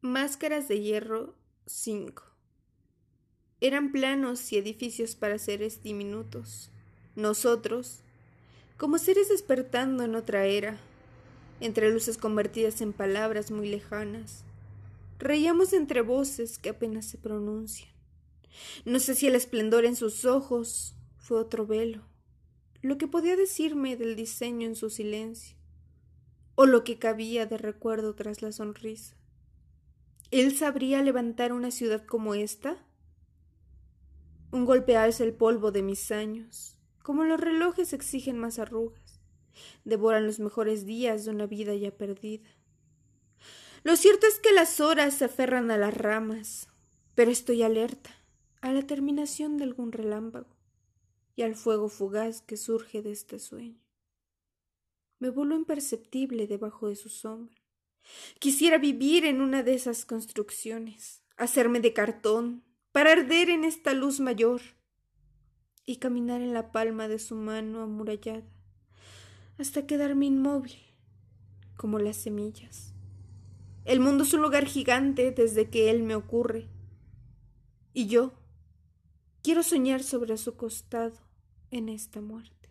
Máscaras de hierro 5. Eran planos y edificios para seres diminutos. Nosotros, como seres despertando en otra era, entre luces convertidas en palabras muy lejanas, reíamos entre voces que apenas se pronuncian. No sé si el esplendor en sus ojos fue otro velo, lo que podía decirme del diseño en su silencio, o lo que cabía de recuerdo tras la sonrisa. ¿Él sabría levantar una ciudad como esta? Un golpe alza el polvo de mis años, como los relojes exigen más arrugas, devoran los mejores días de una vida ya perdida. Lo cierto es que las horas se aferran a las ramas, pero estoy alerta a la terminación de algún relámpago y al fuego fugaz que surge de este sueño. Me vuelo imperceptible debajo de su sombra Quisiera vivir en una de esas construcciones, hacerme de cartón, para arder en esta luz mayor y caminar en la palma de su mano amurallada, hasta quedarme inmóvil, como las semillas. El mundo es un lugar gigante desde que él me ocurre, y yo quiero soñar sobre su costado en esta muerte.